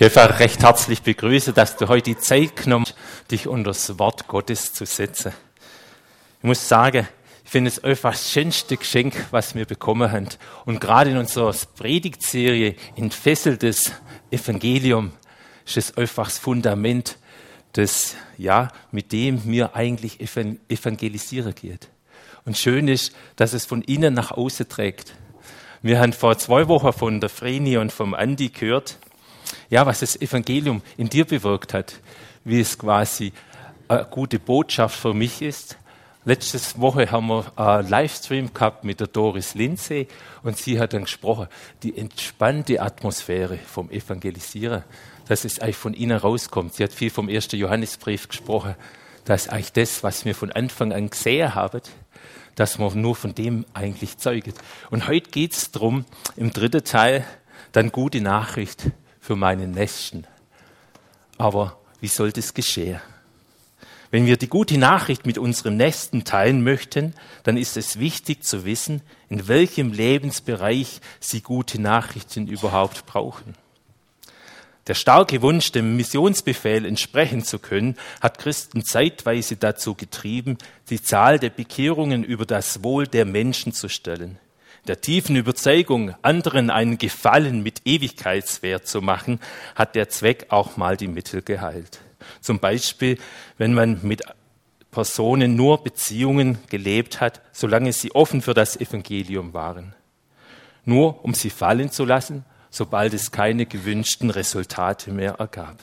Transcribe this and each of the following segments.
Ich einfach recht herzlich begrüße, dass du heute die Zeit genommen hast, dich unter das Wort Gottes zu setzen. Ich muss sagen, ich finde es einfach das schönste Geschenk, was wir bekommen haben. Und gerade in unserer Predigtserie Entfesseltes Evangelium ist es einfach das Fundament, das, ja, mit dem mir eigentlich evangelisieren geht. Und schön ist, dass es von innen nach außen trägt. Wir haben vor zwei Wochen von der Vreni und vom Andi gehört, ja, was das Evangelium in dir bewirkt hat, wie es quasi eine gute Botschaft für mich ist. Letzte Woche haben wir einen Livestream gehabt mit der Doris Lindsay und sie hat dann gesprochen, die entspannte Atmosphäre vom Evangelisieren, dass es eigentlich von ihnen rauskommt. Sie hat viel vom ersten Johannesbrief gesprochen, dass eigentlich das, was wir von Anfang an gesehen haben, dass man nur von dem eigentlich zeugt. Und heute geht es darum, im dritten Teil, dann gute Nachricht für meinen Nächsten. Aber wie soll das geschehen? Wenn wir die gute Nachricht mit unserem Nächsten teilen möchten, dann ist es wichtig zu wissen, in welchem Lebensbereich sie gute Nachrichten überhaupt brauchen. Der starke Wunsch, dem Missionsbefehl entsprechen zu können, hat Christen zeitweise dazu getrieben, die Zahl der Bekehrungen über das Wohl der Menschen zu stellen der tiefen Überzeugung, anderen einen Gefallen mit Ewigkeitswert zu machen, hat der Zweck auch mal die Mittel geheilt. Zum Beispiel, wenn man mit Personen nur Beziehungen gelebt hat, solange sie offen für das Evangelium waren. Nur um sie fallen zu lassen, sobald es keine gewünschten Resultate mehr ergab.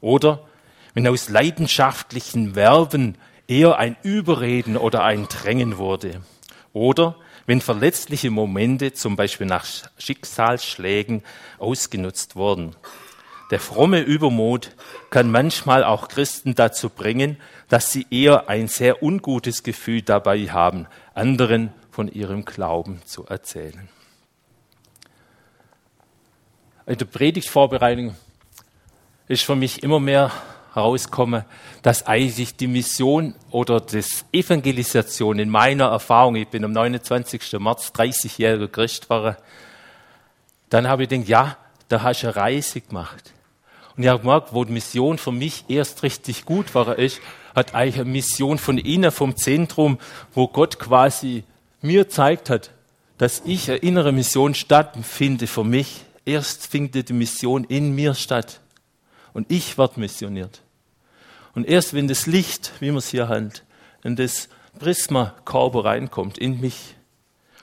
Oder wenn aus leidenschaftlichen Werben eher ein Überreden oder ein Drängen wurde. Oder wenn verletzliche Momente, zum Beispiel nach Schicksalsschlägen, ausgenutzt wurden. Der fromme Übermut kann manchmal auch Christen dazu bringen, dass sie eher ein sehr ungutes Gefühl dabei haben, anderen von ihrem Glauben zu erzählen. In der Predigtvorbereitung ist für mich immer mehr herauskomme, dass eigentlich die Mission oder das Evangelisation in meiner Erfahrung, ich bin am 29. März 30-jähriger Christ war, dann habe ich gedacht, ja, da hast du eine Reise gemacht. Und ich habe gemerkt, wo die Mission für mich erst richtig gut war, ist, hat eigentlich eine Mission von innen, vom Zentrum, wo Gott quasi mir zeigt hat, dass ich eine innere Mission stattfinde für mich. Erst findet die Mission in mir statt. Und ich werde missioniert. Und erst wenn das Licht, wie man es hier hat, in das Prisma-Körper reinkommt, in mich,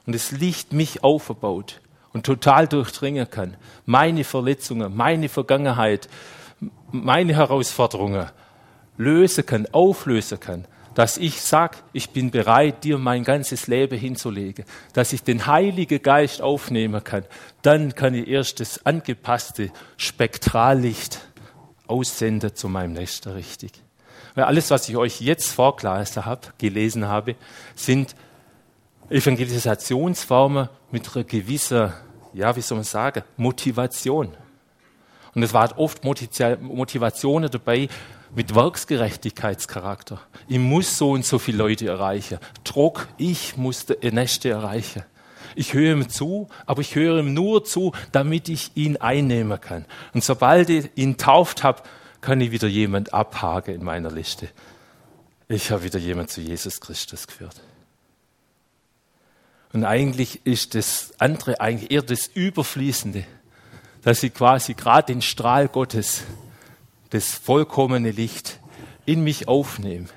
und das Licht mich aufbaut und total durchdringen kann, meine Verletzungen, meine Vergangenheit, meine Herausforderungen lösen kann, auflösen kann, dass ich sag, ich bin bereit, dir mein ganzes Leben hinzulegen, dass ich den Heiligen Geist aufnehmen kann, dann kann ich erst das angepasste Spektrallicht aussende zu meinem Nächsten richtig. Weil alles, was ich euch jetzt vorgelesen habe, gelesen habe, sind Evangelisationsformen mit einer gewissen, ja, wie soll man sagen, Motivation. Und es waren oft Motivationen dabei mit Werksgerechtigkeitscharakter. Ich muss so und so viele Leute erreichen. Druck, ich muss der Nächste erreichen. Ich höre ihm zu, aber ich höre ihm nur zu, damit ich ihn einnehmen kann. Und sobald ich ihn tauft habe, kann ich wieder jemand abhaken in meiner Liste. Ich habe wieder jemand zu Jesus Christus geführt. Und eigentlich ist das andere eigentlich eher das Überfließende, dass ich quasi gerade den Strahl Gottes, das vollkommene Licht, in mich aufnehme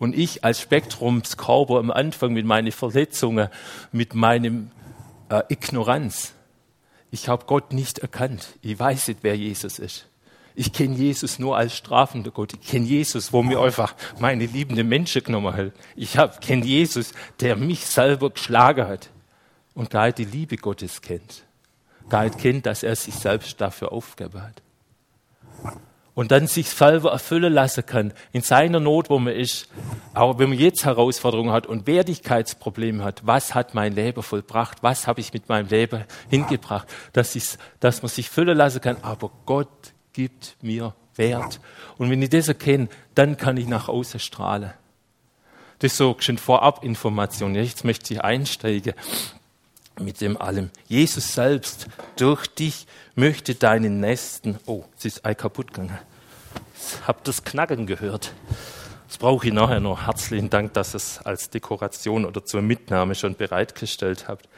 und ich als Spektrumskörper am Anfang mit meinen Verletzungen, mit meinem äh, Ignoranz, ich habe Gott nicht erkannt. Ich weiß nicht, wer Jesus ist. Ich kenne Jesus nur als strafender Gott. Ich kenne Jesus, wo mir einfach meine liebende Menschen genommen hat. Ich kenne Jesus, der mich selber geschlagen hat und gar die Liebe Gottes kennt. Gar kennt, dass er sich selbst dafür aufgegeben hat und dann sich selber erfüllen lassen kann in seiner Not, wo man ist. Aber wenn man jetzt Herausforderungen hat und Wertigkeitsprobleme hat, was hat mein Leben vollbracht? Was habe ich mit meinem Leben hingebracht? Dass, ich, dass man sich füllen lassen kann. Aber Gott gibt mir Wert. Und wenn ich das erkenne, dann kann ich nach außen strahlen. Das ist so schon vorab Information. Jetzt möchte ich einsteigen. mit dem allem. Jesus selbst durch dich möchte deinen Nächsten, oh, es ist ein kaputt gegangen. Habe das Knacken gehört. Das brauche ich nachher noch. Herzlichen Dank, dass ihr es als Dekoration oder zur Mitnahme schon bereitgestellt habt.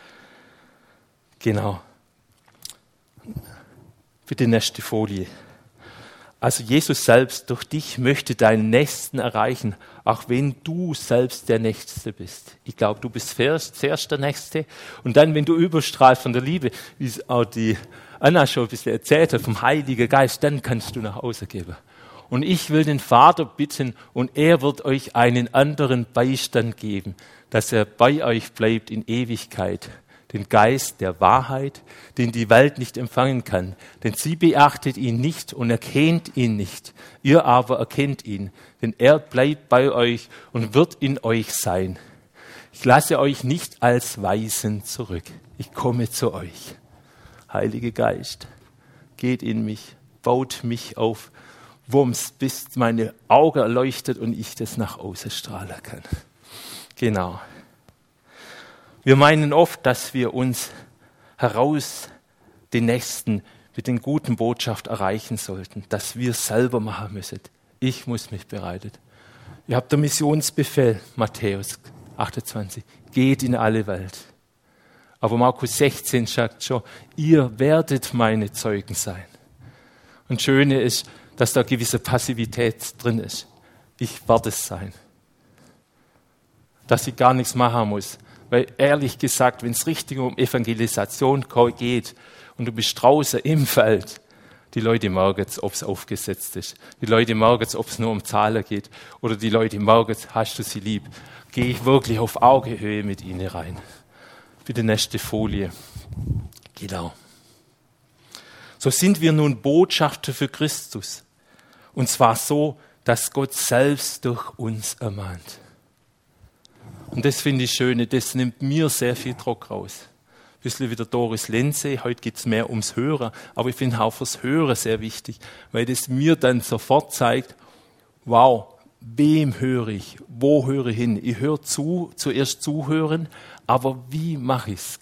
Genau. Bitte nächste Folie. Also Jesus selbst durch dich möchte deinen Nächsten erreichen, auch wenn du selbst der Nächste bist. Ich glaube, du bist zuerst der Nächste und dann, wenn du überstrahlst von der Liebe, wie es auch die Anna schon ein bisschen erzählt hat, vom Heiligen Geist, dann kannst du nach Hause geben. Und ich will den Vater bitten und er wird euch einen anderen Beistand geben, dass er bei euch bleibt in Ewigkeit den Geist der Wahrheit, den die Welt nicht empfangen kann. Denn sie beachtet ihn nicht und erkennt ihn nicht. Ihr aber erkennt ihn, denn er bleibt bei euch und wird in euch sein. Ich lasse euch nicht als Weisen zurück. Ich komme zu euch. Heiliger Geist, geht in mich, baut mich auf, Wumms, bis meine Augen erleuchtet und ich das nach außen strahlen kann. Genau. Wir meinen oft, dass wir uns heraus den Nächsten mit den guten Botschaft erreichen sollten, dass wir selber machen müssen. Ich muss mich bereiten. Ihr habt der Missionsbefehl, Matthäus 28, geht in alle Welt. Aber Markus 16 sagt schon, ihr werdet meine Zeugen sein. Und Schöne ist, dass da gewisse Passivität drin ist. Ich werde es sein. Dass ich gar nichts machen muss, weil ehrlich gesagt, wenn es richtig um Evangelisation geht und du bist draußen im Feld, die Leute merken es, ob es aufgesetzt ist. Die Leute merken es, ob es nur um Zahlen geht. Oder die Leute merken hast du sie lieb. Gehe ich wirklich auf Augenhöhe mit ihnen rein. Bitte nächste Folie. Genau. So sind wir nun Botschafter für Christus. Und zwar so, dass Gott selbst durch uns ermahnt. Und das finde ich schön, das nimmt mir sehr viel Druck raus. Ein bisschen wie der Doris Lenze, heute geht es mehr ums Hören, aber ich finde auch fürs Hören sehr wichtig, weil das mir dann sofort zeigt, wow, wem höre ich, wo höre ich hin? Ich höre zu, zuerst zuhören, aber wie mache ich es?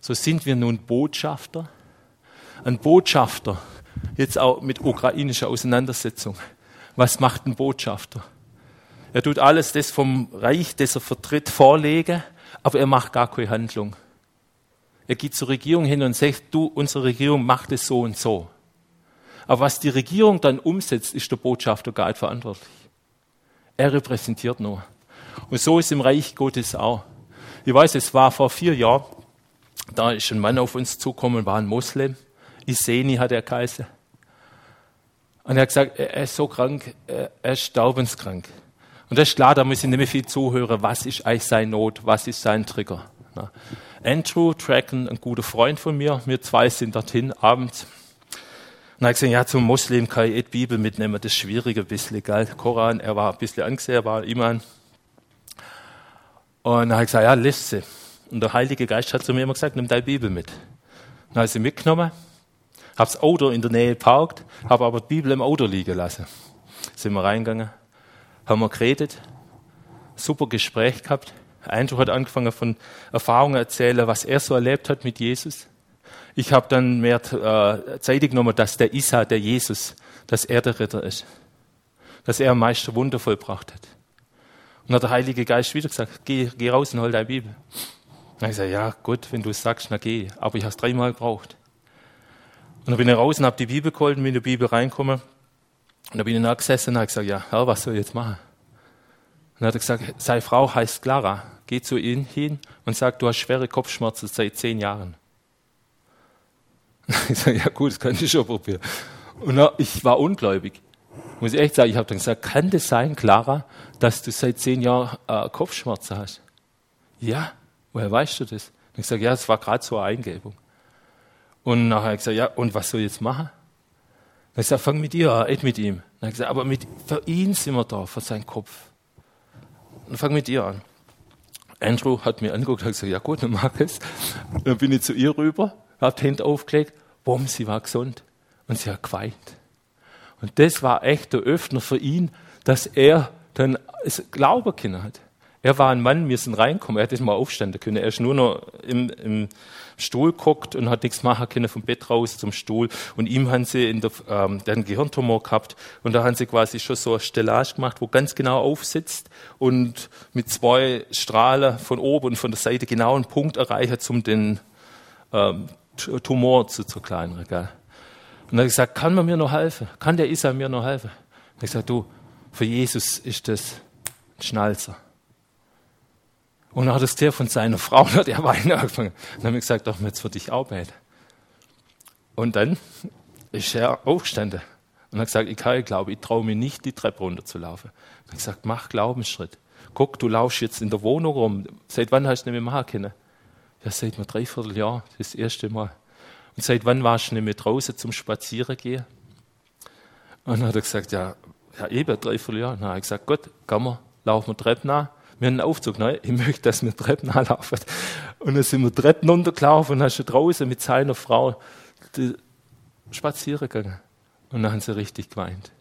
So sind wir nun Botschafter. Ein Botschafter, jetzt auch mit ukrainischer Auseinandersetzung. Was macht ein Botschafter? Er tut alles das vom Reich, das er vertritt, vorlegen, aber er macht gar keine Handlung. Er geht zur Regierung hin und sagt, du, unsere Regierung macht es so und so. Aber was die Regierung dann umsetzt, ist der Botschafter gar nicht verantwortlich. Er repräsentiert nur. Und so ist im Reich Gottes auch. Ich weiß, es war vor vier Jahren, da ist ein Mann auf uns zugekommen, war ein Moslem. Iseni hat er geheißen. Und er hat gesagt, er ist so krank, er ist sterbenskrank. Und das ist klar, da muss ich nicht mehr viel zuhören, was ist eigentlich seine Not, was ist sein Trigger. Andrew Tracken, ein guter Freund von mir, wir zwei sind dorthin abends. Und er hat gesagt, ja, zum Muslim kann ich die Bibel mitnehmen, das ist schwierig ein bisschen, gell? Koran, er war ein bisschen angesehen, er war Iman. Und er hat gesagt, ja, lies sie. Und der Heilige Geist hat zu mir immer gesagt, nimm deine Bibel mit. Dann habe ich sie mitgenommen, habe das Auto in der Nähe geparkt, habe aber die Bibel im Auto liegen lassen. Sind wir reingegangen, haben wir geredet, super Gespräch gehabt. Andrew hat angefangen von Erfahrungen erzählen, was er so erlebt hat mit Jesus. Ich habe dann mehr äh, Zeit genommen, dass der Isa, der Jesus, dass er der Ritter ist. Dass er am Wunder vollbracht hat. Und hat der Heilige Geist wieder gesagt, geh, geh raus und hol deine Bibel. Dann habe ich gesagt, ja gut, wenn du es sagst, dann geh. Aber ich habe es dreimal gebraucht. Und dann bin ich raus und habe die Bibel geholt und bin in die Bibel reingekommen. Und da bin ich nachgesessen und habe gesagt, ja, Herr, was soll ich jetzt machen? Und dann hat er gesagt, seine Frau heißt Clara. Geh zu ihm hin und sag, du hast schwere Kopfschmerzen seit zehn Jahren. Ich sage, ja gut, das kann ich schon probieren. Und dann, ich war ungläubig. Muss ich echt sagen, ich habe dann gesagt, kann das sein, Clara, dass du seit zehn Jahren äh, Kopfschmerzen hast? Ja, woher weißt du das? Und ich sage, ja, es war gerade so eine Eingebung. Und nachher habe ich gesagt, ja, und was soll ich jetzt machen? Dann ich gesagt, fang mit dir an, nicht mit ihm. Dann ich gesagt, aber mit, für ihn sind wir da, für seinen Kopf. Dann fang mit ihr an. Andrew hat mir angeguckt und gesagt, ja gut, dann mach es. Dann bin ich zu ihr rüber, habe die Hände aufgelegt, bumm, sie war gesund. Und sie hat geweint. Und das war echt der Öffner für ihn, dass er dann Glauben können hat. Er war ein Mann, wir sind reingekommen, er hätte mal aufstanden können. Er ist nur noch im, im Stuhl geguckt und hat nichts machen können vom Bett raus zum Stuhl. Und ihm haben sie in der, ähm, der einen Gehirntumor gehabt und da haben sie quasi schon so eine Stellage gemacht, wo ganz genau aufsitzt und mit zwei Strahlen von oben und von der Seite genau einen Punkt erreichen, um den ähm, Tumor zu zerkleinern. Gell? Und er hat gesagt, kann man mir noch helfen? Kann der Isa mir noch helfen? Und ich gesagt, du, für Jesus ist das ein Schnalzer. Und dann hat der von seiner Frau, und hat er weinen angefangen. dann habe ich gesagt, doch, jetzt würde ich auch beten. Und dann ist er aufgestanden und hat gesagt, ich kann glaube, ich traue mir nicht, die Treppe runterzulaufen. Habe ich gesagt, mach Glaubensschritt. Guck, du laufst jetzt in der Wohnung rum. Seit wann hast du nicht mehr machen können? Ja, seit einem Dreivierteljahr, das erste Mal. Und seit wann warst du nicht mehr draußen zum Spazierengehen? Und dann hat er gesagt, ja, ja eben, Dreivierteljahr. Dann habe ich gesagt, gut, komm laufen wir Treppen nach wir haben einen Aufzug, ne? ich möchte, dass wir Treppen anlaufen. Und dann sind wir Treppen runtergelaufen und dann ist draußen mit seiner Frau spazieren gegangen. Und dann haben sie richtig geweint.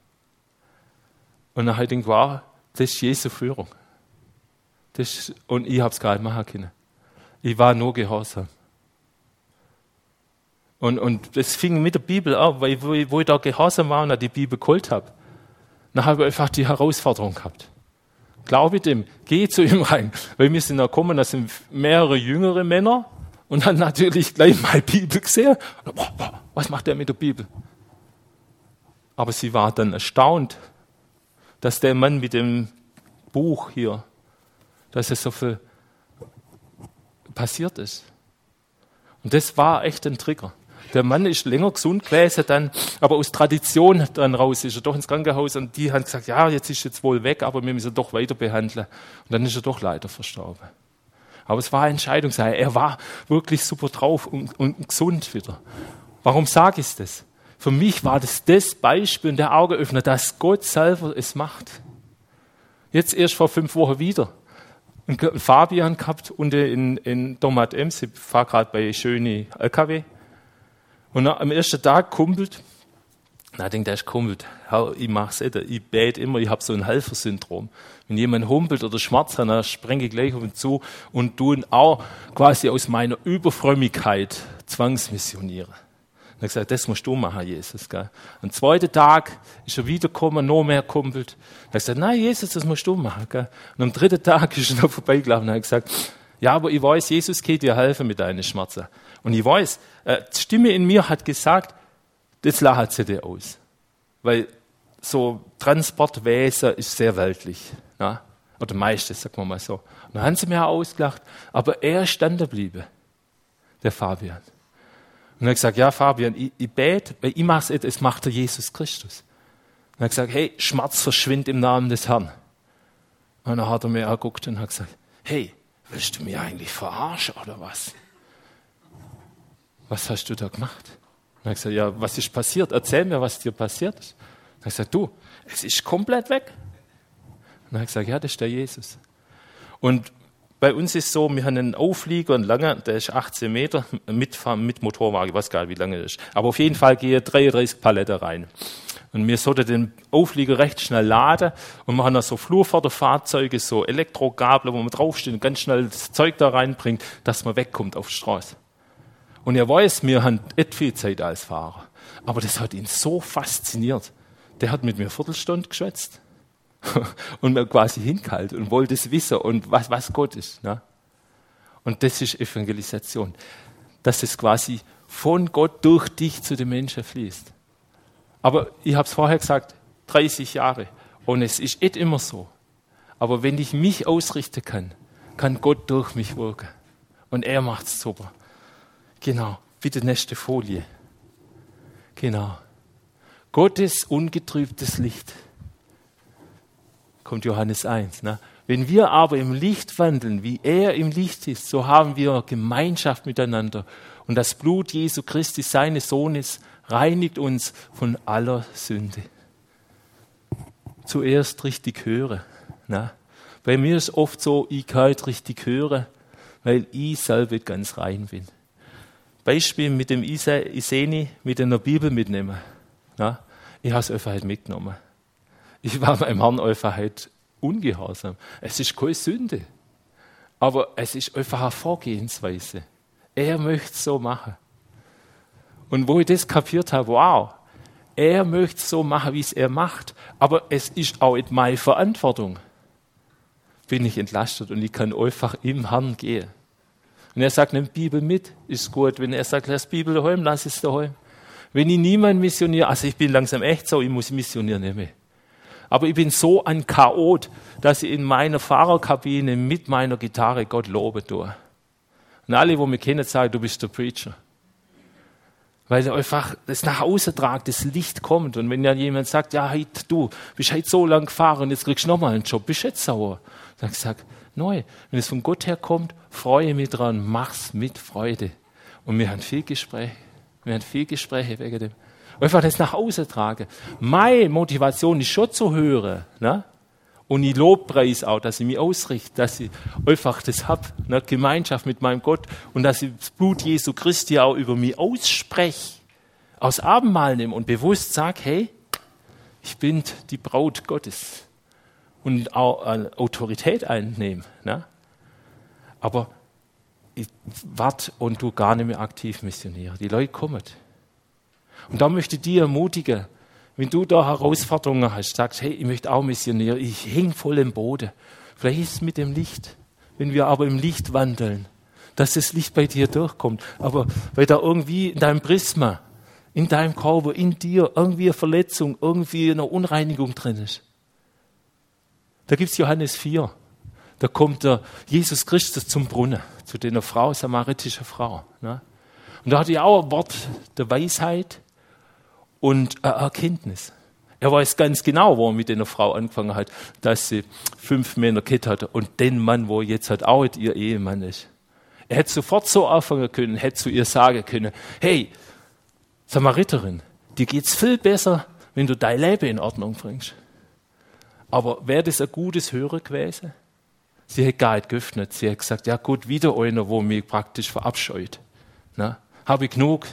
Und dann habe ich gedacht, das ist Jesu Führung. Das ist, und ich habe es gar nicht machen können. Ich war nur gehorsam. Und, und das fing mit der Bibel an, weil wo, wo ich da gehorsam war und die Bibel geholt habe, dann habe ich einfach die Herausforderung gehabt. Glaube dem, geh zu ihm rein. Weil wir sind da gekommen, das sind mehrere jüngere Männer und dann natürlich gleich mal Bibel gesehen. Was macht der mit der Bibel? Aber sie war dann erstaunt, dass der Mann mit dem Buch hier, dass es so viel passiert ist. Und das war echt ein Trigger. Der Mann ist länger gesund gewesen, dann, aber aus Tradition dann raus ist er doch ins Krankenhaus und die haben gesagt, ja, jetzt ist jetzt wohl weg, aber wir müssen doch weiter behandeln. Und dann ist er doch leider verstorben. Aber es war eine Entscheidungssache. Er war wirklich super drauf und, und gesund wieder. Warum sage ich das? Für mich war das das Beispiel und der Augenöffner, dass Gott selber es macht. Jetzt erst vor fünf Wochen wieder. Ein Fabian gehabt unten in, in Domat Ems. Ich fahre gerade bei Schöne LKW. Und am ersten Tag kumpelt, na, ich denke, der ist kumpelt. Ich mach's nicht. Ich bete immer, ich habe so ein Helfersyndrom. Wenn jemand humpelt oder Schmerz hat, dann sprenge ich gleich auf ihn zu und tun auch quasi aus meiner Überfrömmigkeit zwangsmissionieren. Ich gesagt, das musst du machen, Jesus. Gell? Am zweiten Tag ist er wiedergekommen, noch mehr kumpelt. Habe ich gesagt, nein, Jesus, das musst du machen. Gell? Und am dritten Tag ist er noch vorbeigelaufen und hat gesagt, ja, aber ich weiß, Jesus geht dir helfen mit deinen Schmerzen. Und ich weiß, äh, die Stimme in mir hat gesagt, das lacht sie dir aus. Weil so Transportwesen ist sehr weltlich. Ja? Oder meistens, sagen wir mal so. Und dann haben sie mir auch ausgelacht, aber er ist standen geblieben, der Fabian. Und er hat gesagt, ja Fabian, ich, ich bete, weil ich mache es, es macht der Jesus Christus. Und er hat gesagt, hey, Schmerz verschwindet im Namen des Herrn. Und dann hat er mir angeguckt und hat gesagt, hey, willst du mich eigentlich verarschen oder was? was hast du da gemacht? Und er gesagt, ja, was ist passiert? Erzähl mir, was dir passiert ist. Und er gesagt, du, es ist komplett weg. Und hat gesagt, ja, das ist der Jesus. Und bei uns ist so, wir haben einen Auflieger, einen langen, der ist 18 Meter, mitfahren mit Motorwagen, ich weiß gar nicht, wie lange das ist. Aber auf jeden Fall gehe 33 Paletten rein. Und wir sollten den Auflieger recht schnell laden und machen da so Flurförderfahrzeuge, so Elektrogabel, wo man draufsteht und ganz schnell das Zeug da reinbringt, dass man wegkommt auf die Straße. Und er weiß, wir haben nicht viel Zeit als Fahrer. Aber das hat ihn so fasziniert. Der hat mit mir eine Viertelstunde geschwätzt und mir quasi hingehalten und wollte es wissen und was, was Gott ist. Ne? Und das ist Evangelisation. Dass es quasi von Gott durch dich zu den Menschen fließt. Aber ich habe es vorher gesagt, 30 Jahre. Und es ist nicht immer so. Aber wenn ich mich ausrichten kann, kann Gott durch mich wirken. Und er macht es super. Genau, bitte nächste Folie. Genau. Gottes ungetrübtes Licht. Kommt Johannes 1. Ne? Wenn wir aber im Licht wandeln, wie er im Licht ist, so haben wir Gemeinschaft miteinander. Und das Blut Jesu Christi, seines Sohnes, reinigt uns von aller Sünde. Zuerst richtig hören. Ne? Bei mir ist oft so, ich kann nicht richtig hören, weil ich selber ganz rein bin. Beispiel mit dem Iseni mit einer Bibel mitnehmen. Ja, ich habe es einfach halt mitgenommen. Ich war meinem Herrn einfach halt ungehorsam. Es ist keine Sünde. aber es ist einfach eine Vorgehensweise. Er möchte es so machen. Und wo ich das kapiert habe, wow, er möchte so machen, wie es er macht, aber es ist auch in meine Verantwortung. Bin ich entlastet und ich kann einfach im Herrn gehen. Wenn er sagt, nimm Bibel mit, ist gut. Wenn er sagt, lass Bibel daheim, lass es daheim. Wenn ich niemand missioniere, also ich bin langsam echt so, ich muss missionieren nicht mehr. Aber ich bin so ein Chaot, dass ich in meiner Fahrerkabine mit meiner Gitarre Gott lobe tue. Und alle, wo mich kennen, sagen, du bist der Preacher. Weil einfach das nach Hause tragt, das Licht kommt. Und wenn dann jemand sagt, ja, hey, du bist heute so lang gefahren, jetzt kriegst du nochmal einen Job, bist jetzt sauer? Dann ich sag, neu. Wenn es von Gott her kommt, freue mich dran, mach's mit Freude. Und wir haben viel Gespräche. Wir haben viel Gespräche wegen dem. Einfach das nach Hause tragen. Meine Motivation ist schon zu hören. Ne? Und ich lobpreis auch, dass ich mich ausrichte, dass ich einfach das habe, ne? Gemeinschaft mit meinem Gott und dass ich das Blut Jesu Christi auch über mich ausspreche, aus Abendmahl nehme und bewusst sage, hey, ich bin die Braut Gottes und auch Autorität einnehme. Ne? Aber ich warte und du gar nicht mehr aktiv missionieren. Die Leute kommen. Und da möchte ich dich ermutigen, wenn du da Herausforderungen hast, sagst, hey, ich möchte auch missionieren, ich hänge voll im Boden. Vielleicht ist es mit dem Licht, wenn wir aber im Licht wandeln, dass das Licht bei dir durchkommt. Aber weil da irgendwie in deinem Prisma, in deinem Körper, in dir irgendwie eine Verletzung, irgendwie eine Unreinigung drin ist. Da gibt es Johannes 4. Da kommt der Jesus Christus zum Brunnen, zu der Frau, samaritische Frau. Ne? Und da hat er auch ein Wort der Weisheit und eine Erkenntnis. Er weiß ganz genau, wo er mit der Frau angefangen hat, dass sie fünf Männer Kind hatte und den Mann, wo jetzt halt auch ihr Ehemann ist. Er hätte sofort so anfangen können, hätte zu ihr sagen können, hey, Samariterin, dir geht's viel besser, wenn du dein Leben in Ordnung bringst. Aber wäre das ein gutes Hören gewesen? Sie hat gar nicht geöffnet. Sie hat gesagt, ja gut, wieder einer, wo mich praktisch verabscheut. Habe ich genug.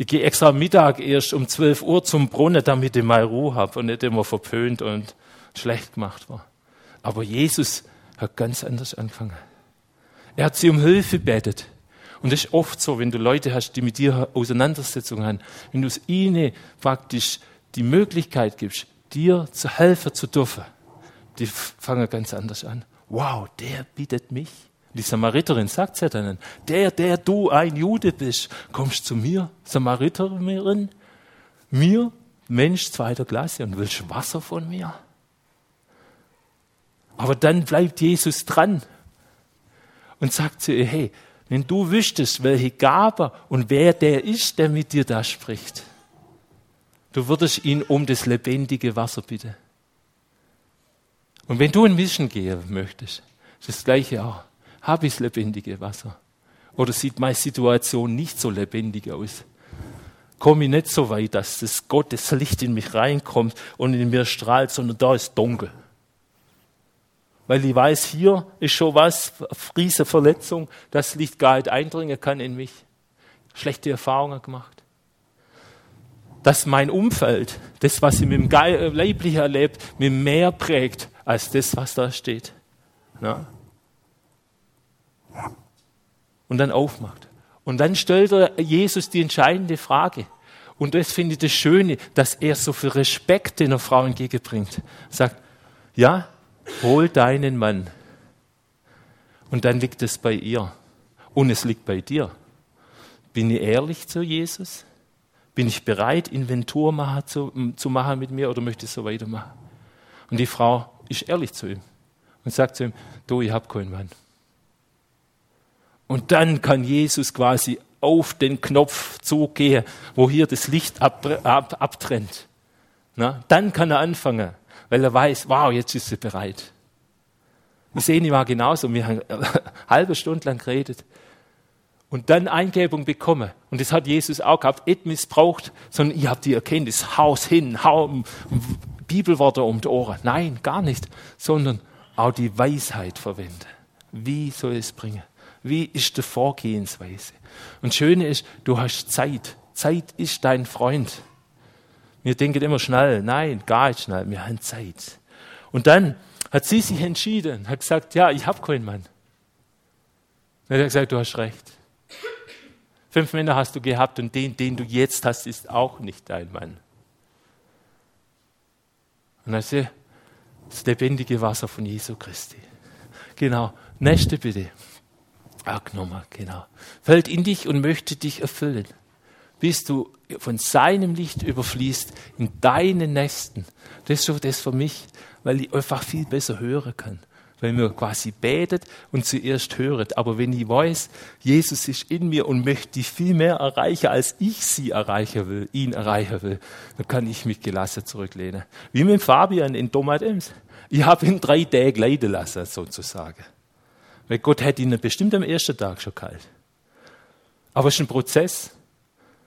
Ich gehe extra Mittag erst um 12 Uhr zum Brunnen, damit ich mal Ruhe habe und nicht immer verpönt und schlecht gemacht war. Aber Jesus hat ganz anders angefangen. Er hat sie um Hilfe betet. Und das ist oft so, wenn du Leute hast, die mit dir Auseinandersetzungen haben, wenn du es ihnen praktisch die Möglichkeit gibst, dir zu helfen zu dürfen, die fangen ganz anders an. Wow, der bietet mich. Die Samariterin sagt ja dann, der, der du ein Jude bist, kommst zu mir, Samariterin, mir, Mensch zweiter Klasse und willst Wasser von mir? Aber dann bleibt Jesus dran und sagt zu ihr, hey, wenn du wüsstest, welche Gabe und wer der ist, der mit dir da spricht, Du würdest ihn um das lebendige Wasser bitten. Und wenn du ein Mission gehen möchtest, ist das gleiche auch. Habe ich das lebendige Wasser? Oder sieht meine Situation nicht so lebendig aus? Komme ich nicht so weit, dass das Gottes Licht in mich reinkommt und in mir strahlt, sondern da ist dunkel. Weil ich weiß, hier ist schon was, riese Verletzung, das Licht gar nicht eindringen kann in mich. Schlechte Erfahrungen gemacht dass mein Umfeld, das, was ich mit dem äh, Leiblichen erlebt, mir mehr prägt als das, was da steht. Ja. Und dann aufmacht. Und dann stellt er Jesus die entscheidende Frage. Und das finde ich das Schöne, dass er so viel Respekt den Frau entgegenbringt. Sagt, ja, hol deinen Mann. Und dann liegt es bei ihr. Und es liegt bei dir. Bin ich ehrlich zu Jesus? Bin ich bereit, Inventur machen, zu, zu machen mit mir oder möchte ich so weitermachen? Und die Frau ist ehrlich zu ihm und sagt zu ihm, du, ich habe keinen Mann. Und dann kann Jesus quasi auf den Knopf zugehen, wo hier das Licht ab, ab, abtrennt. Na, dann kann er anfangen, weil er weiß, wow, jetzt ist sie bereit. Wir sehen, ich war genauso. Wir haben eine halbe Stunde lang geredet und dann Eingebung bekomme. Und das hat Jesus auch gehabt, nicht missbraucht, sondern ich habe die Erkenntnis, Haus hin, hau Bibelworte um die Ohren. Nein, gar nicht, sondern auch die Weisheit verwende. Wie soll es bringen? Wie ist die Vorgehensweise? Und Schöne ist, du hast Zeit. Zeit ist dein Freund. Wir denken immer schnell. Nein, gar nicht schnell. Wir haben Zeit. Und dann hat sie sich entschieden, hat gesagt, ja, ich habe keinen Mann. Dann hat er gesagt, du hast recht. Fünf Männer hast du gehabt und den, den du jetzt hast, ist auch nicht dein Mann. Und dann sie das lebendige Wasser von Jesu Christi. Genau. Nächste bitte. Nochmal, genau. Fällt in dich und möchte dich erfüllen. Bis du von seinem Licht überfließt in deine Nächsten. Das ist so das für mich, weil ich einfach viel besser hören kann weil mir quasi betet und zuerst höret. Aber wenn ich weiß, Jesus ist in mir und möchte die viel mehr erreichen, als ich sie erreichen will, ihn erreichen will, dann kann ich mich gelassen zurücklehnen. Wie mit Fabian in Domadems. Ich habe ihn drei Tage leiden lassen, sozusagen. Weil Gott hätte ihn bestimmt am ersten Tag schon kalt. Aber es ist ein Prozess.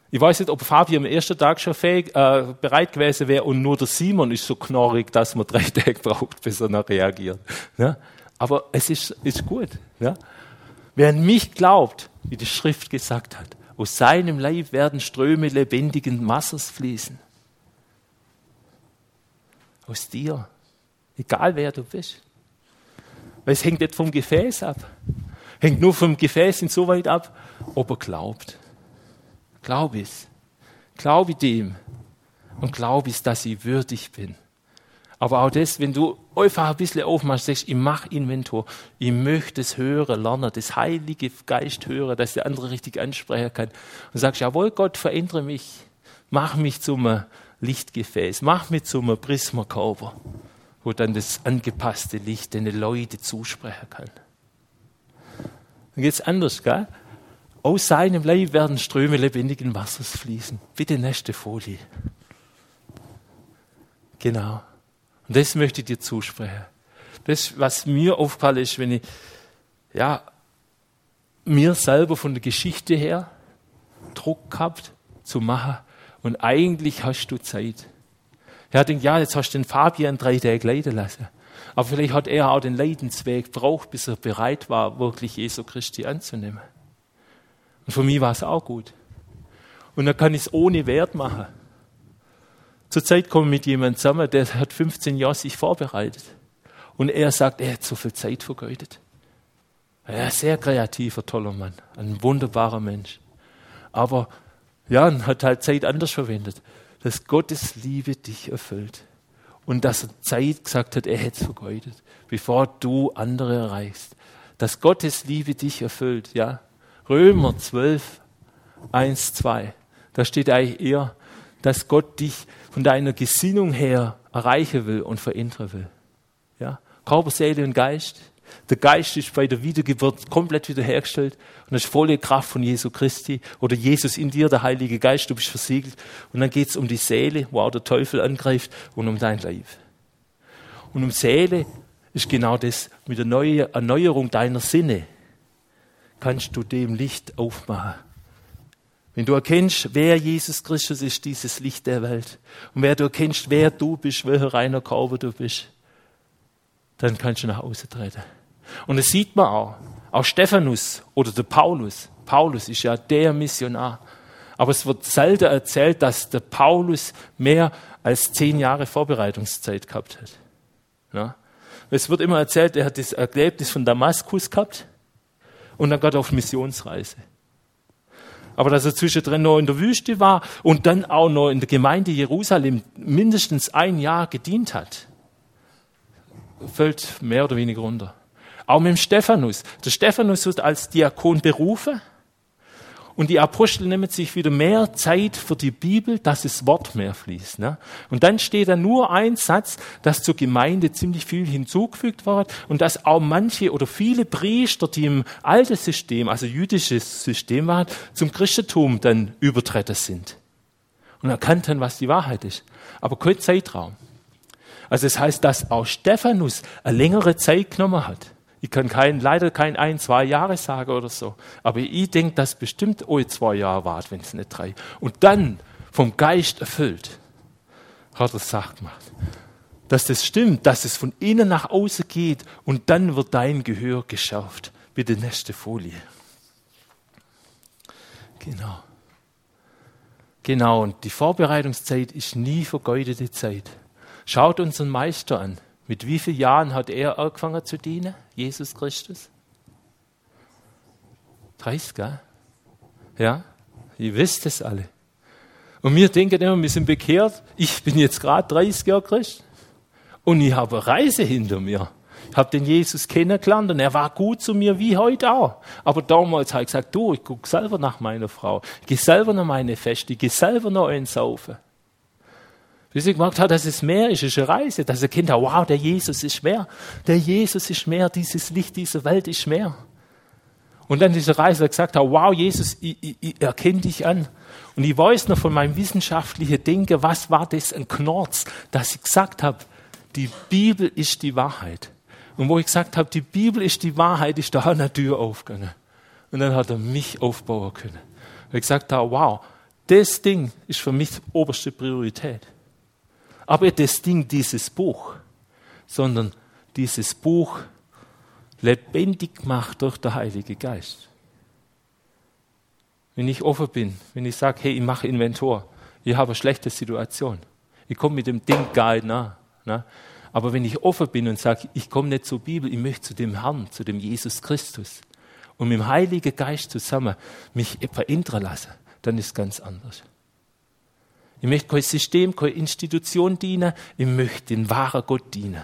Ich weiß nicht, ob Fabi am ersten Tag schon fähig, äh, bereit gewesen wäre und nur der Simon ist so knorrig, dass man drei Tage braucht, bis er noch reagiert. Ja? Aber es ist, ist gut. Ja? Wer an mich glaubt, wie die Schrift gesagt hat, aus seinem Leib werden Ströme lebendigen Wassers fließen. Aus dir. Egal wer du bist. Weil es hängt nicht vom Gefäß ab. Hängt nur vom Gefäß insoweit ab, ob er glaubt. Glaub es. Glaube dem. Und glaub es, dass ich würdig bin. Aber auch das, wenn du einfach ein bisschen aufmachst, sagst, ich mach Inventur, ich möchte es hören, lernen, das Heilige Geist hören, dass der andere richtig ansprechen kann. Und sagst, jawohl, Gott, verändere mich. Mach mich zum Lichtgefäß. Mach mich zum Prismakörper, wo dann das angepasste Licht den Leute zusprechen kann. Dann geht's anders, gell? Aus seinem Leib werden Ströme lebendigen Wassers fließen. Bitte nächste Folie. Genau. Und das möchte ich dir zusprechen. Das, was mir aufgefallen ist, wenn ich, ja, mir selber von der Geschichte her Druck gehabt zu machen und eigentlich hast du Zeit. Er denkt, ja, jetzt hast du den Fabian drei Tage leiden lassen. Aber vielleicht hat er auch den Leidensweg gebraucht, bis er bereit war, wirklich Jesu Christi anzunehmen. Und für mich war es auch gut. Und dann kann ich es ohne Wert machen. Zurzeit komme ich mit jemandem zusammen, der hat 15 Jahre sich vorbereitet. Und er sagt, er hat so viel Zeit vergeudet. Er ist sehr kreativer, toller Mann, ein wunderbarer Mensch. Aber ja, hat halt Zeit anders verwendet. Dass Gottes Liebe dich erfüllt. Und dass er Zeit gesagt hat, er hätte es vergeudet, bevor du andere erreichst. Dass Gottes Liebe dich erfüllt, ja. Römer 12, 1, 2. Da steht eigentlich eher, dass Gott dich von deiner Gesinnung her erreichen will und verändern will. Ja? Körper, Seele und Geist. Der Geist ist bei der Wiedergeburt komplett wiederhergestellt und das ist volle Kraft von Jesu Christi oder Jesus in dir, der Heilige Geist, du bist versiegelt. Und dann geht es um die Seele, wo auch der Teufel angreift und um dein Leib. Und um Seele ist genau das mit der Erneuerung deiner Sinne kannst du dem Licht aufmachen. Wenn du erkennst, wer Jesus Christus ist, dieses Licht der Welt, und wer du erkennst, wer du bist, welcher reiner Körper du bist, dann kannst du nach Hause treten. Und das sieht man auch. Auch Stephanus oder der Paulus. Paulus ist ja der Missionar. Aber es wird selten erzählt, dass der Paulus mehr als zehn Jahre Vorbereitungszeit gehabt hat. Ja? Es wird immer erzählt, er hat das Erlebnis von Damaskus gehabt und dann Gott auf Missionsreise. Aber dass er zwischendrin noch in der Wüste war und dann auch noch in der Gemeinde Jerusalem mindestens ein Jahr gedient hat, fällt mehr oder weniger runter. Auch mit dem Stephanus. Der Stephanus wird als Diakon berufen und die Apostel nehmen sich wieder mehr Zeit für die Bibel, dass das Wort mehr fließt. Ne? Und dann steht da nur ein Satz, dass zur Gemeinde ziemlich viel hinzugefügt wird und dass auch manche oder viele Priester, die im alten System, also jüdisches System waren, zum Christentum dann übertreten sind. Und erkannten, was die Wahrheit ist. Aber kein Zeitraum. Also das heißt, dass auch Stephanus eine längere Zeit genommen hat. Ich kann kein, leider kein ein, zwei Jahre sagen oder so. Aber ich denke, dass bestimmt oh, zwei Jahre war, wenn es nicht drei. Und dann vom Geist erfüllt, hat er Sache gemacht. Dass das stimmt, dass es von innen nach außen geht und dann wird dein Gehör geschärft. Bitte nächste Folie. Genau. Genau, und die Vorbereitungszeit ist nie vergeudete Zeit. Schaut unseren Meister an Mit wie vielen Jahren hat er angefangen zu dienen, Jesus Christus? 30, gell? Ja, ihr wisst es alle. Und wir denken immer, wir sind bekehrt. Ich bin jetzt gerade 30 Jahre Christ und ich habe eine Reise hinter mir. Ich habe den Jesus kennengelernt und er war gut zu mir wie heute auch. Aber damals habe ich gesagt, du, ich gucke selber nach meiner Frau. Ich gehe selber nach meine Feste. Ich gehe selber noch einsaufen. Bis ich gemerkt habe, dass es mehr ist, ist eine Reise. Dass er kennt, wow, der Jesus ist mehr. Der Jesus ist mehr. Dieses Licht dieser Welt ist mehr. Und dann diese Reise gesagt habe, wow, Jesus, ich, ich, ich erkenne dich an. Und ich weiß noch von meinem wissenschaftlichen Denken, was war das ein Knorz, dass ich gesagt habe, die Bibel ist die Wahrheit. Und wo ich gesagt habe, die Bibel ist die Wahrheit, ist da eine Tür aufgegangen. Und dann hat er mich aufbauen können. Weil ich gesagt habe, wow, das Ding ist für mich oberste Priorität. Aber das Ding, dieses Buch, sondern dieses Buch lebendig gemacht durch den Heiligen Geist. Wenn ich offen bin, wenn ich sage, hey, ich mache Inventor, ich habe eine schlechte Situation, ich komme mit dem Ding gar nicht nah. Ne? Aber wenn ich offen bin und sage, ich komme nicht zur Bibel, ich möchte zu dem Herrn, zu dem Jesus Christus und mit dem Heiligen Geist zusammen mich verändern lassen, dann ist es ganz anders. Ich möchte kein System, keine Institution dienen, ich möchte den wahren Gott dienen.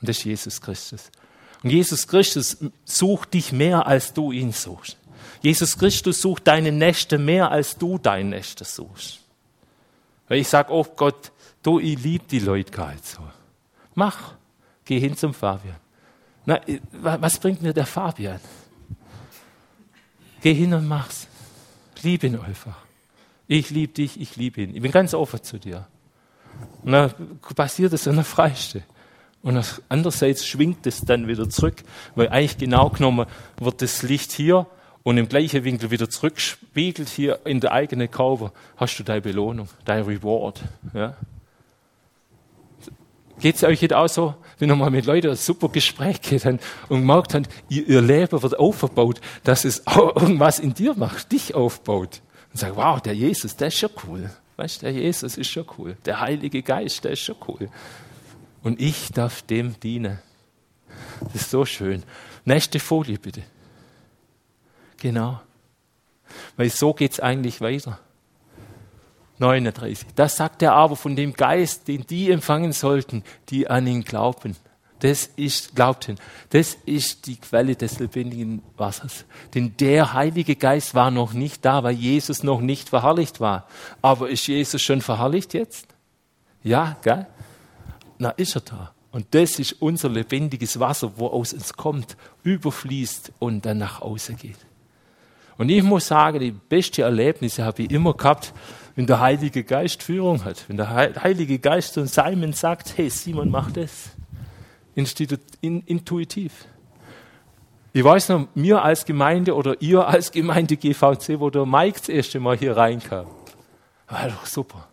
Und das ist Jesus Christus. Und Jesus Christus sucht dich mehr, als du ihn suchst. Jesus Christus sucht deine Nächte mehr, als du deine Nächte suchst. Weil ich sage oft, Gott, du, ich liebe die Leute gar nicht so. Mach, geh hin zum Fabian. Na, was bringt mir der Fabian? Geh hin und mach's. Lieb ihn einfach. Ich liebe dich, ich liebe ihn. Ich bin ganz offen zu dir. Und dann passiert es an der Freiste. Und andererseits schwingt es dann wieder zurück, weil eigentlich genau genommen wird das Licht hier und im gleichen Winkel wieder zurückspiegelt hier in der eigenen Körper, hast du deine Belohnung, dein Reward. Ja? Geht es euch jetzt auch so, wenn ihr mal mit Leuten ein super Gespräch geht und merkt, ihr, ihr Leben wird aufgebaut, dass es auch irgendwas in dir macht, dich aufbaut. Und sagt, wow, der Jesus, der ist schon cool. Weißt der Jesus ist schon cool. Der Heilige Geist, der ist schon cool. Und ich darf dem dienen. Das ist so schön. Nächste Folie bitte. Genau. Weil so geht es eigentlich weiter. 39. Das sagt er aber von dem Geist, den die empfangen sollten, die an ihn glauben. Das ist, glaubten, das ist die Quelle des lebendigen Wassers. Denn der Heilige Geist war noch nicht da, weil Jesus noch nicht verherrlicht war. Aber ist Jesus schon verherrlicht jetzt? Ja, gell? Na, ist er da. Und das ist unser lebendiges Wasser, wo aus uns kommt, überfließt und dann nach außen geht. Und ich muss sagen, die beste Erlebnisse habe ich immer gehabt, wenn der Heilige Geist Führung hat. Wenn der Heilige Geist zu Simon sagt, hey Simon, mach das. Intuitiv. Ich weiß noch, mir als Gemeinde oder ihr als Gemeinde GVC, wo der Mike das erste Mal hier reinkam, war doch super.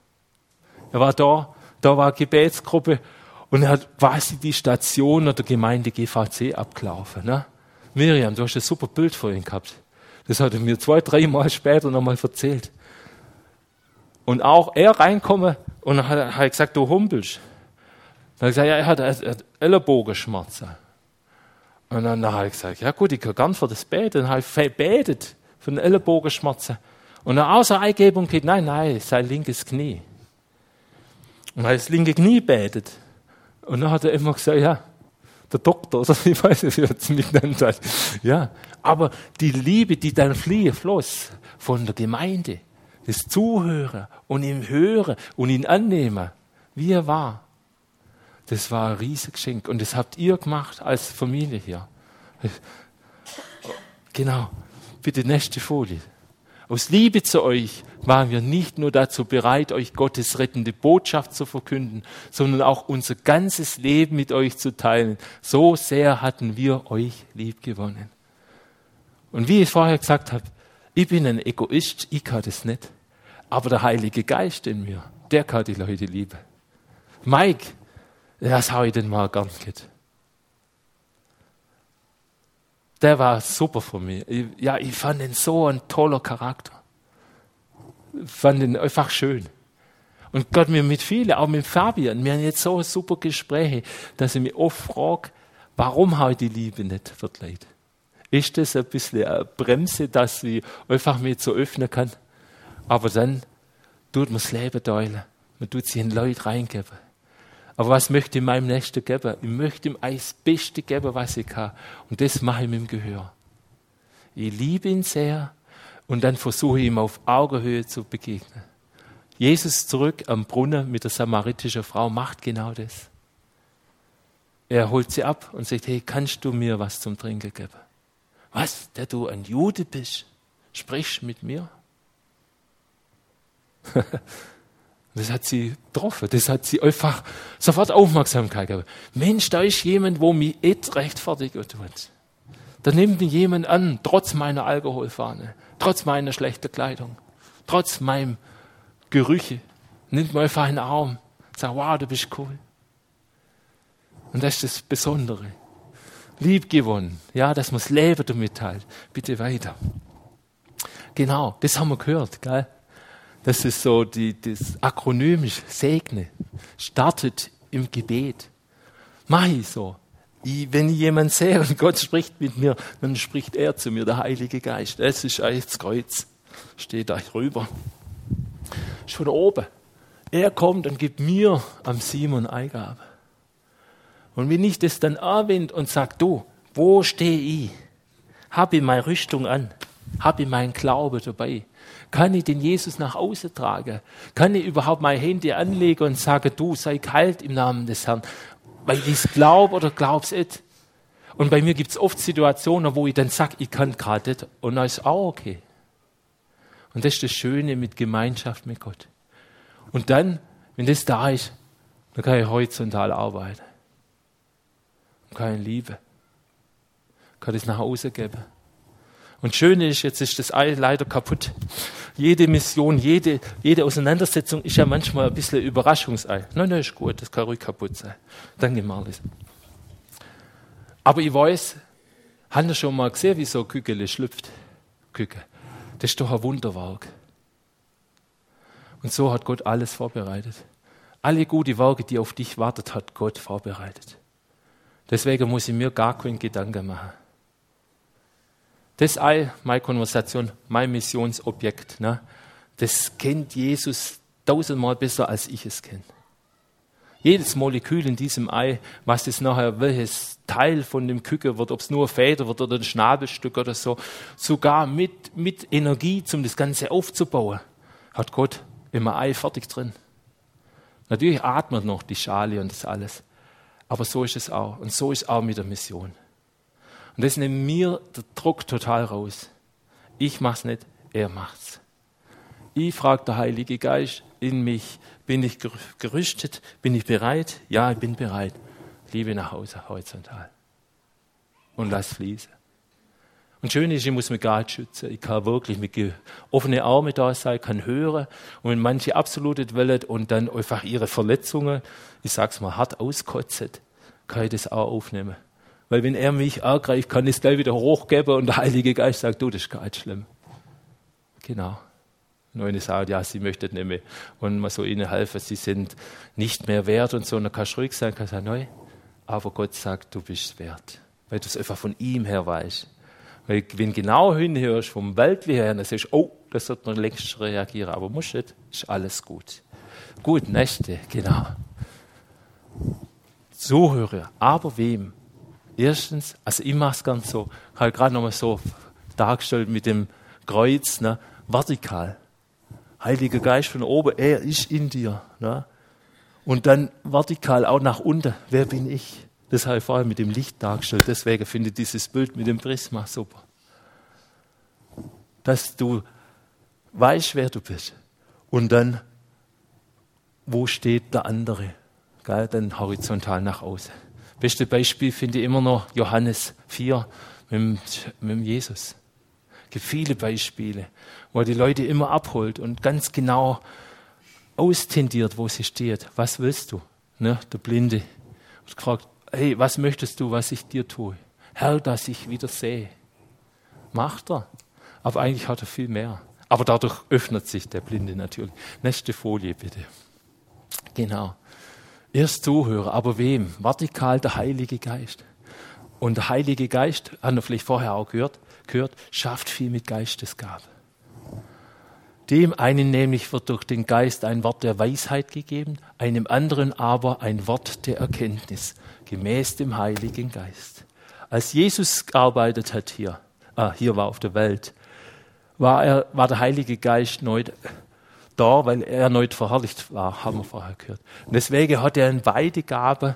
Er war da, da war Gebetsgruppe und er hat quasi die Station der Gemeinde GVC abgelaufen. Ne? Miriam, du hast ein super Bild vor ihm gehabt. Das hat er mir zwei, drei Mal später nochmal erzählt. Und auch er reinkomme und hat er gesagt, du humpelst. Dann hat er gesagt, ja, er hat Ellenbogenschmerzen. Und dann habe ich gesagt, ja gut, ich kann gern für das beten. Dann habe ich gebetet für den Ellenbogenschmerzen. Und dann außer Eingebung geht, nein, nein, sein linkes Knie. Und er das linke Knie betet. Und dann hat er immer gesagt, ja, der Doktor, oder ich weiß nicht, wie er es mich genannt hat. Ja, aber die Liebe, die dann fliehe, floss von der Gemeinde, das Zuhören und ihm hören und ihn annehmen, wie er war, das war ein riesiges Geschenk. Und das habt ihr gemacht als Familie hier. Genau. Bitte nächste Folie. Aus Liebe zu euch waren wir nicht nur dazu bereit, euch Gottes rettende Botschaft zu verkünden, sondern auch unser ganzes Leben mit euch zu teilen. So sehr hatten wir euch lieb gewonnen. Und wie ich vorher gesagt habe, ich bin ein Egoist, ich kann das nicht. Aber der Heilige Geist in mir, der kann die Leute lieben. Mike, das habe ich den mal gern gehabt. Der war super für mich. ja, ich fand ihn so ein toller Charakter. Ich fand ihn einfach schön. Und Gott mir mit vielen, auch mit Fabian, wir haben jetzt so super Gespräche, dass ich mich oft frage, warum habe ich die Liebe nicht verkleidet? Ist das ein bisschen eine Bremse, dass ich einfach mich so öffnen kann? Aber dann tut man das Leben teilen. Man tut sich in Leute reingeben. Aber was möchte ich meinem Nächsten geben? Ich möchte ihm das Beste geben, was ich kann. Und das mache ich mit dem Gehör. Ich liebe ihn sehr und dann versuche ich ihm auf Augenhöhe zu begegnen. Jesus zurück am Brunnen mit der samaritischen Frau macht genau das. Er holt sie ab und sagt, hey, kannst du mir was zum Trinken geben? Was, der du ein Jude bist? Sprichst mit mir? Das hat sie getroffen. Das hat sie einfach sofort Aufmerksamkeit gegeben. Mensch, da ist jemand, wo mich et rechtfertigen tut. Da nimmt mich jemand an, trotz meiner Alkoholfahne, trotz meiner schlechten Kleidung, trotz meinem Gerüche. Nimmt mir einfach einen Arm. Sagt, wow, du bist cool. Und das ist das Besondere. Lieb gewonnen. Ja, das Leben damit teilt. Bitte weiter. Genau, das haben wir gehört, gell? Das ist so die, das akronymisch Segne. Startet im Gebet. Mach ich so. Ich, wenn ich jemanden sehe und Gott spricht mit mir, dann spricht er zu mir, der Heilige Geist. Das ist eigentlich das Kreuz. Steht da rüber. Ist von oben. Er kommt und gibt mir am Simon Eingabe. Und wenn ich das dann anwende und sage, du, wo stehe ich? Habe ich meine Rüstung an? Habe ich meinen Glaube dabei? Kann ich den Jesus nach außen tragen? Kann ich überhaupt mein Handy anlegen und sagen, du sei kalt im Namen des Herrn? Weil ich es glaube oder glaub's nicht. Und bei mir gibt es oft Situationen, wo ich dann sage, ich kann gerade nicht. Und dann ist auch okay. Und das ist das Schöne mit Gemeinschaft mit Gott. Und dann, wenn das da ist, dann kann ich horizontal arbeiten. Und kann ich lieben. Kann es nach Hause geben. Und schön ist, jetzt ist das Ei leider kaputt. Jede Mission, jede, jede Auseinandersetzung ist ja manchmal ein bisschen Überraschungsei. Nein, nein, ist gut, das kann ruhig kaputt sein. Danke, Marlies. Aber ich weiß, haben ihr schon mal gesehen, wie so ein Kückele schlüpft? Kücke. Das ist doch ein Wunderwerk. Und so hat Gott alles vorbereitet. Alle gute Werke, die auf dich wartet, hat Gott vorbereitet. Deswegen muss ich mir gar keinen Gedanken machen. Das all, meine Konversation, mein Missionsobjekt, ne, das kennt Jesus tausendmal besser, als ich es kenne. Jedes Molekül in diesem Ei, was es nachher, welches Teil von dem Küken wird, ob es nur Feder wird oder ein Schnabelstück oder so, sogar mit, mit Energie, um das Ganze aufzubauen, hat Gott immer Ei fertig drin. Natürlich atmet noch die Schale und das alles. Aber so ist es auch. Und so ist es auch mit der Mission. Und das nimmt mir der Druck total raus. Ich mach's nicht, er macht's. Ich frage der Heilige Geist in mich, bin ich gerüstet? Bin ich bereit? Ja, ich bin bereit. Liebe nach Hause, horizontal. Und lass fließen. Und schön ist, ich muss mich gar nicht schützen. Ich kann wirklich mit offenen Armen da sein, kann hören. Und wenn manche absolut wollen und dann einfach ihre Verletzungen, ich sag's mal, hart auskotzen, kann ich das auch aufnehmen. Weil wenn er mich angreift, kann ich es gleich wieder hochgeben und der Heilige Geist sagt, du, das ist gar nicht schlimm. Genau. Und ich sage, ja, sie möchten nicht mehr und man so ihnen helfen, sie sind nicht mehr wert und so, und dann kannst du ruhig sein, kannst sagen, nein, aber Gott sagt, du bist wert. Weil du es einfach von ihm her weißt. Weil wenn du genau hinhörst, vom Weltlichen her, dann sagst du, oh, das sollte man längst reagieren, aber muss nicht, ist alles gut. Gut, nächste, genau. Zuhörer, aber wem? Erstens, also ich mache es ganz so, habe gerade nochmal so dargestellt mit dem Kreuz, ne, vertikal. Heiliger Geist von oben, er ist in dir. Ne? Und dann vertikal auch nach unten, wer bin ich? Das habe ich vorher mit dem Licht dargestellt, deswegen finde ich dieses Bild mit dem Prisma super. Dass du weißt, wer du bist. Und dann, wo steht der andere? Gell? Dann horizontal nach außen. Beste Beispiel finde ich immer noch Johannes 4 mit, mit Jesus. Es gibt viele Beispiele, wo er die Leute immer abholt und ganz genau austendiert, wo sie steht. Was willst du? Ne, der Blinde hat gefragt, hey, was möchtest du, was ich dir tue? Herr, dass ich wieder sehe. Macht er. Aber eigentlich hat er viel mehr. Aber dadurch öffnet sich der Blinde natürlich. Nächste Folie bitte. Genau. Erst Zuhörer, aber wem? Vertikal der Heilige Geist. Und der Heilige Geist, haben wir vielleicht vorher auch gehört, gehört schafft viel mit Geistesgabe. Dem einen nämlich wird durch den Geist ein Wort der Weisheit gegeben, einem anderen aber ein Wort der Erkenntnis, gemäß dem Heiligen Geist. Als Jesus gearbeitet hat hier, ah, hier war auf der Welt, war, er, war der Heilige Geist neu da, weil er erneut verherrlicht war, haben wir vorher gehört. Und deswegen hat er in beide Gaben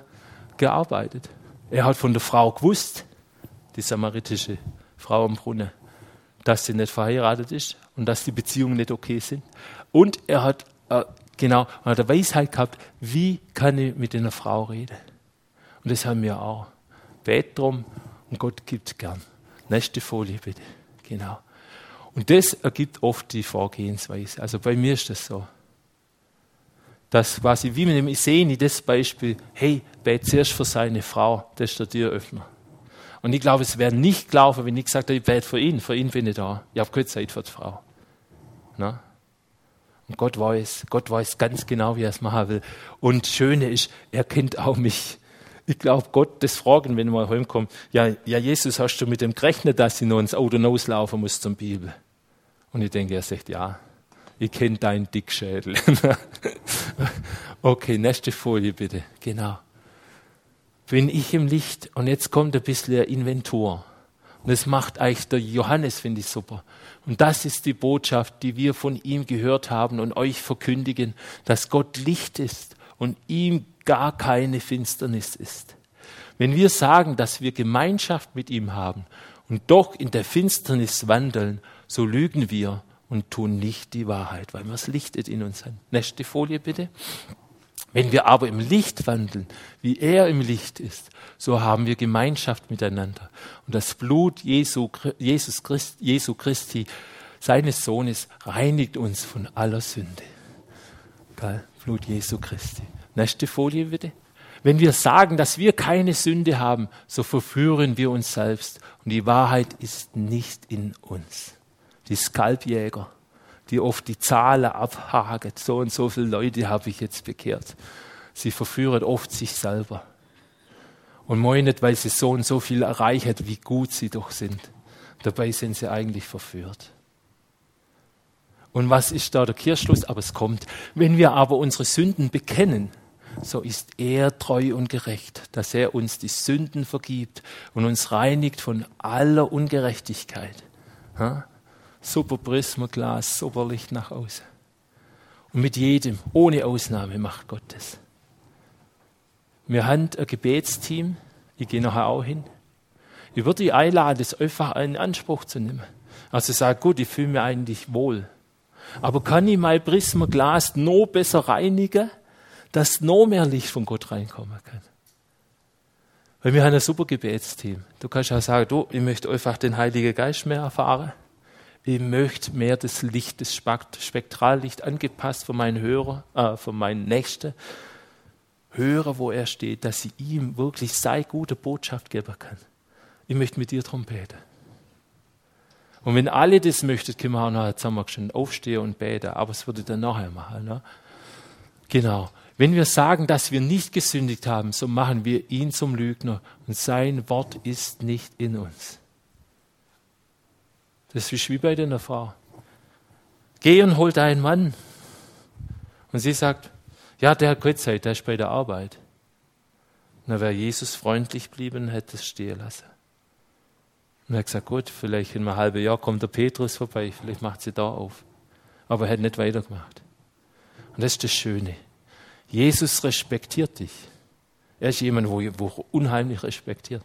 gearbeitet. Er hat von der Frau gewusst, die samaritische Frau am Brunnen, dass sie nicht verheiratet ist und dass die Beziehungen nicht okay sind. Und er hat äh, genau er hat eine Weisheit gehabt, wie kann ich mit einer Frau reden. Und das haben wir auch. Bet drum und Gott gibt gern. Nächste Folie bitte. Genau. Und das ergibt oft die Vorgehensweise. Also bei mir ist das so. Das quasi, wie mit dem Iseni, das Beispiel, hey, bet zuerst für seine Frau, das ist der Türöffner. Und ich glaube, es wäre nicht gelaufen, wenn ich gesagt hätte, ich bete für ihn, für ihn bin ich da. Ich habe keine Zeit für die Frau. Na? Und Gott weiß, Gott weiß ganz genau, wie er es machen will. Und das Schöne ist, er kennt auch mich. Ich glaube, Gott das fragen, wenn wir heimkommen, ja, ja, Jesus, hast du mit dem gerechnet, dass ich noch ins Auto rauslaufen muss zum Bibel? Und ich denke, er sagt, ja, ich kenne deinen Dickschädel. okay, nächste Folie bitte. Genau. Bin ich im Licht und jetzt kommt ein bisschen Inventur. Und das macht eigentlich der Johannes, finde ich super. Und das ist die Botschaft, die wir von ihm gehört haben und euch verkündigen, dass Gott Licht ist und ihm gar keine Finsternis ist. Wenn wir sagen, dass wir Gemeinschaft mit ihm haben und doch in der Finsternis wandeln, so lügen wir und tun nicht die Wahrheit, weil wir das Licht in uns haben. Nächste Folie bitte. Wenn wir aber im Licht wandeln, wie er im Licht ist, so haben wir Gemeinschaft miteinander. Und das Blut Jesu, Jesus Christ, Jesu Christi, seines Sohnes, reinigt uns von aller Sünde. Geil? Blut Jesu Christi. Nächste Folie bitte. Wenn wir sagen, dass wir keine Sünde haben, so verführen wir uns selbst und die Wahrheit ist nicht in uns. Die Skalpjäger die oft die Zahlen abhaken. So und so viele Leute habe ich jetzt bekehrt. Sie verführen oft sich selber. Und meinen, weil sie so und so viel erreichen, wie gut sie doch sind. Dabei sind sie eigentlich verführt. Und was ist da der Kirschschluss? Aber es kommt. Wenn wir aber unsere Sünden bekennen, so ist er treu und gerecht, dass er uns die Sünden vergibt und uns reinigt von aller Ungerechtigkeit. Ha? Super Prismaglas, super Licht nach außen. Und mit jedem, ohne Ausnahme, macht Gott das. Wir haben ein Gebetsteam, ich gehe nachher auch hin. Ich würde dich einladen, das einfach in Anspruch zu nehmen. Also sag, gut, ich fühle mich eigentlich wohl. Aber kann ich mein Prismaglas noch besser reinigen, dass noch mehr Licht von Gott reinkommen kann? Weil wir haben ein super Gebetsteam. Du kannst ja sagen, du, ich möchte einfach den Heiligen Geist mehr erfahren ich möchte mehr das Licht, das Spektrallicht angepasst von meinen Hörer, äh, von meinen Nächsten, hören, wo er steht, dass sie ihm wirklich sei gute Botschaft geben kann. Ich möchte mit dir darum beten. Und wenn alle das möchten, können wir auch noch zusammen schon aufstehen und beten, aber es würde dann nachher machen. Ne? Genau. Wenn wir sagen, dass wir nicht gesündigt haben, so machen wir ihn zum Lügner und sein Wort ist nicht in uns. Das ist wie bei der Frau. Geh und hol deinen Mann. Und sie sagt, ja, der hat keine Zeit, der ist bei der Arbeit. Na, wäre Jesus freundlich blieben, hätte es stehen lassen. Und er hat gesagt, gut, vielleicht in einem halben Jahr kommt der Petrus vorbei, vielleicht macht sie da auf. Aber er hat nicht weitergemacht. Und das ist das Schöne. Jesus respektiert dich. Er ist jemand, wo, wo unheimlich respektiert.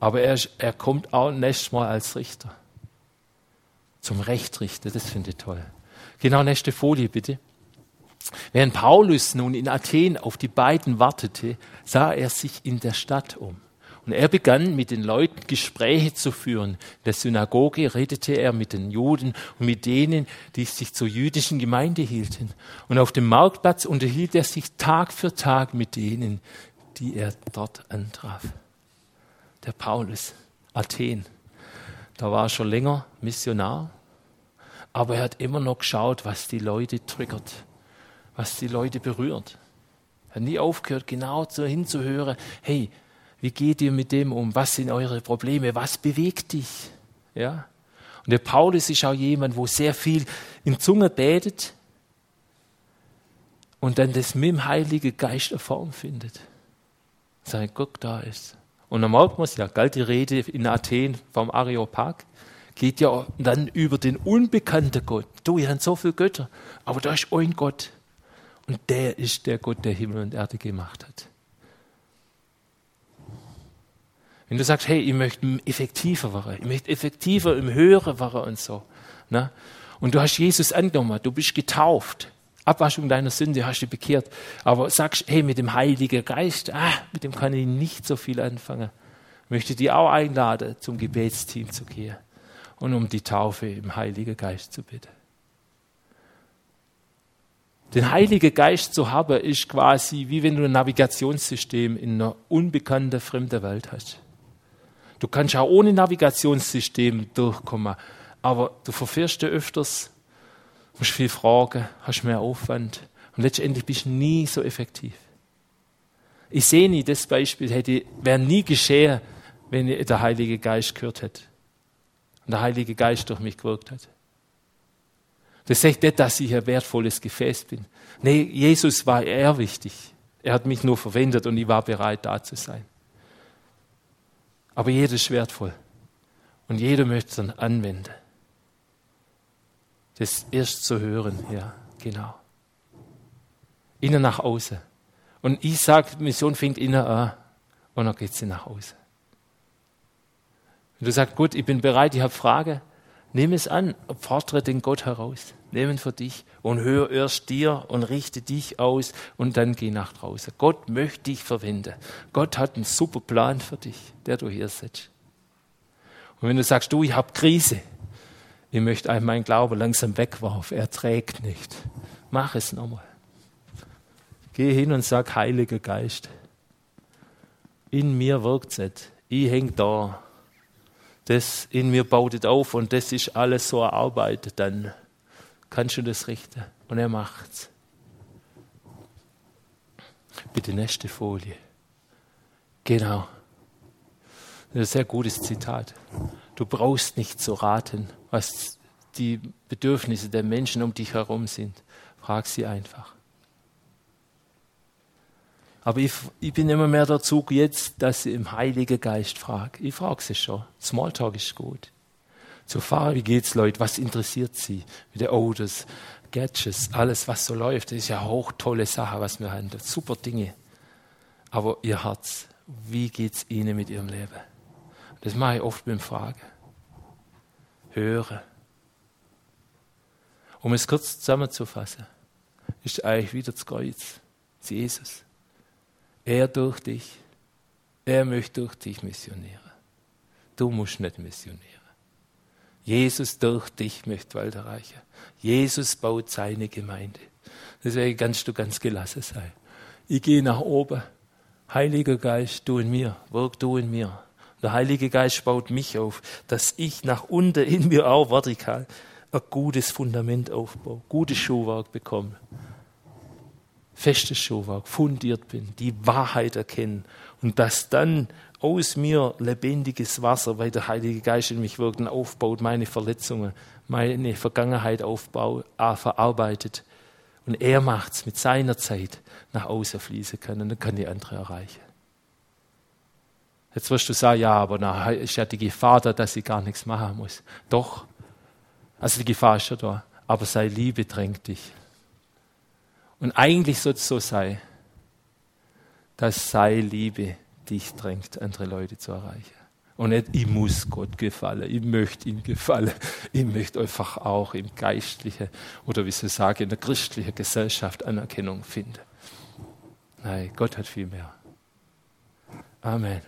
Aber er, er kommt auch nächstes Mal als Richter. Zum Rechtrichter, das finde ich toll. Genau, nächste Folie bitte. Während Paulus nun in Athen auf die beiden wartete, sah er sich in der Stadt um. Und er begann mit den Leuten Gespräche zu führen. In der Synagoge redete er mit den Juden und mit denen, die sich zur jüdischen Gemeinde hielten. Und auf dem Marktplatz unterhielt er sich Tag für Tag mit denen, die er dort antraf der Paulus, Athen. Da war er schon länger Missionar, aber er hat immer noch geschaut, was die Leute triggert, was die Leute berührt. Er hat nie aufgehört, genau so hinzuhören, hey, wie geht ihr mit dem um? Was sind eure Probleme? Was bewegt dich? Ja? Und der Paulus ist auch jemand, wo sehr viel in Zunge betet und dann das mit dem Heiligen Geist eine Form findet. Sein Gott da ist. Und dann merkt ja, galt die Rede in Athen vom Areopag, geht ja dann über den unbekannten Gott. Du, ihr habt so viele Götter, aber da ist ein Gott. Und der ist der Gott, der Himmel und Erde gemacht hat. Wenn du sagst, hey, ich möchte effektiver werden, ich möchte effektiver im Hören werden und so. Ne? Und du hast Jesus angenommen, du bist getauft. Abwaschung deiner Sünde hast du bekehrt. Aber sagst, hey, mit dem Heiligen Geist, ah, mit dem kann ich nicht so viel anfangen. Möchte dich auch einladen, zum Gebetsteam zu gehen und um die Taufe im Heiligen Geist zu bitten. Den Heiligen Geist zu haben, ist quasi wie wenn du ein Navigationssystem in einer unbekannten, fremden Welt hast. Du kannst auch ohne Navigationssystem durchkommen, aber du verfährst dich öfters, musst viel fragen, hast mehr Aufwand und letztendlich bist du nie so effektiv. Ich sehe nie, das Beispiel hätte, wäre nie geschehen, wenn der Heilige Geist gehört hätte und der Heilige Geist durch mich gewirkt hat. Das sagt nicht, dass ich ein wertvolles Gefäß bin. Nee, Jesus war eher wichtig. Er hat mich nur verwendet und ich war bereit, da zu sein. Aber jeder ist wertvoll. Und jeder möchte es dann anwenden. Das erst zu hören, ja, genau. Innen nach außen. Und ich sage, Mission fängt innen an und dann geht sie nach außen. Wenn du sagst, gut, ich bin bereit, ich habe Frage, nimm es an, fordere den Gott heraus. Nimm ihn für dich und hör erst dir und richte dich aus und dann geh nach draußen. Gott möchte dich verwenden. Gott hat einen super Plan für dich, der du hier sitzt. Und wenn du sagst, du, ich habe Krise, ich möchte einfach meinen Glauben langsam wegwerfen, er trägt nicht. Mach es nochmal. Geh hin und sag, Heiliger Geist, in mir wirkt es Ich häng da das in mir baut es auf und das ist alles so erarbeitet, dann kannst du das richten. Und er macht's. Bitte nächste Folie. Genau. Das ist ein sehr gutes Zitat. Du brauchst nicht zu raten, was die Bedürfnisse der Menschen um dich herum sind. Frag sie einfach. Aber ich, ich, bin immer mehr dazu jetzt, dass ich im Heiligen Geist frage. Ich frage sie schon. Smalltalk ist gut. Zu fahren, wie geht's Leute? Was interessiert sie? Mit den Autos, Gadgets, alles, was so läuft. Das ist ja hoch tolle Sache, was wir haben. Super Dinge. Aber ihr Herz, wie geht's ihnen mit ihrem Leben? Das mache ich oft beim Fragen. Höre. Um es kurz zusammenzufassen, ist eigentlich wieder das Kreuz. Das Jesus. Er durch dich. Er möchte durch dich missionieren. Du musst nicht missionieren. Jesus durch dich möchte Welt erreichen. Jesus baut seine Gemeinde. Deswegen kannst du ganz gelassen sein. Ich gehe nach oben. Heiliger Geist, du in mir, wirk du in mir. Der Heilige Geist baut mich auf, dass ich nach unten in mir auch vertikal ein gutes Fundament aufbaue, gutes Schuhwerk bekomme festes Schuhwerk, fundiert bin, die Wahrheit erkennen und dass dann aus mir lebendiges Wasser, weil der Heilige Geist in mich wirkt und aufbaut, meine Verletzungen, meine Vergangenheit aufbaut, äh, verarbeitet. Und er macht es mit seiner Zeit nach außen fließen können und dann kann die andere erreichen. Jetzt wirst du sagen, ja, aber na, ist ja die Gefahr da, dass ich gar nichts machen muss. Doch, also die Gefahr ist ja da, aber sei Liebe drängt dich. Und eigentlich soll es so sein, dass sei Liebe dich drängt, andere Leute zu erreichen. Und nicht, ich muss Gott gefallen, ich möchte ihm gefallen, ich möchte einfach auch im geistlichen oder wie sie sagen, in der christlichen Gesellschaft Anerkennung finden. Nein, Gott hat viel mehr. Amen.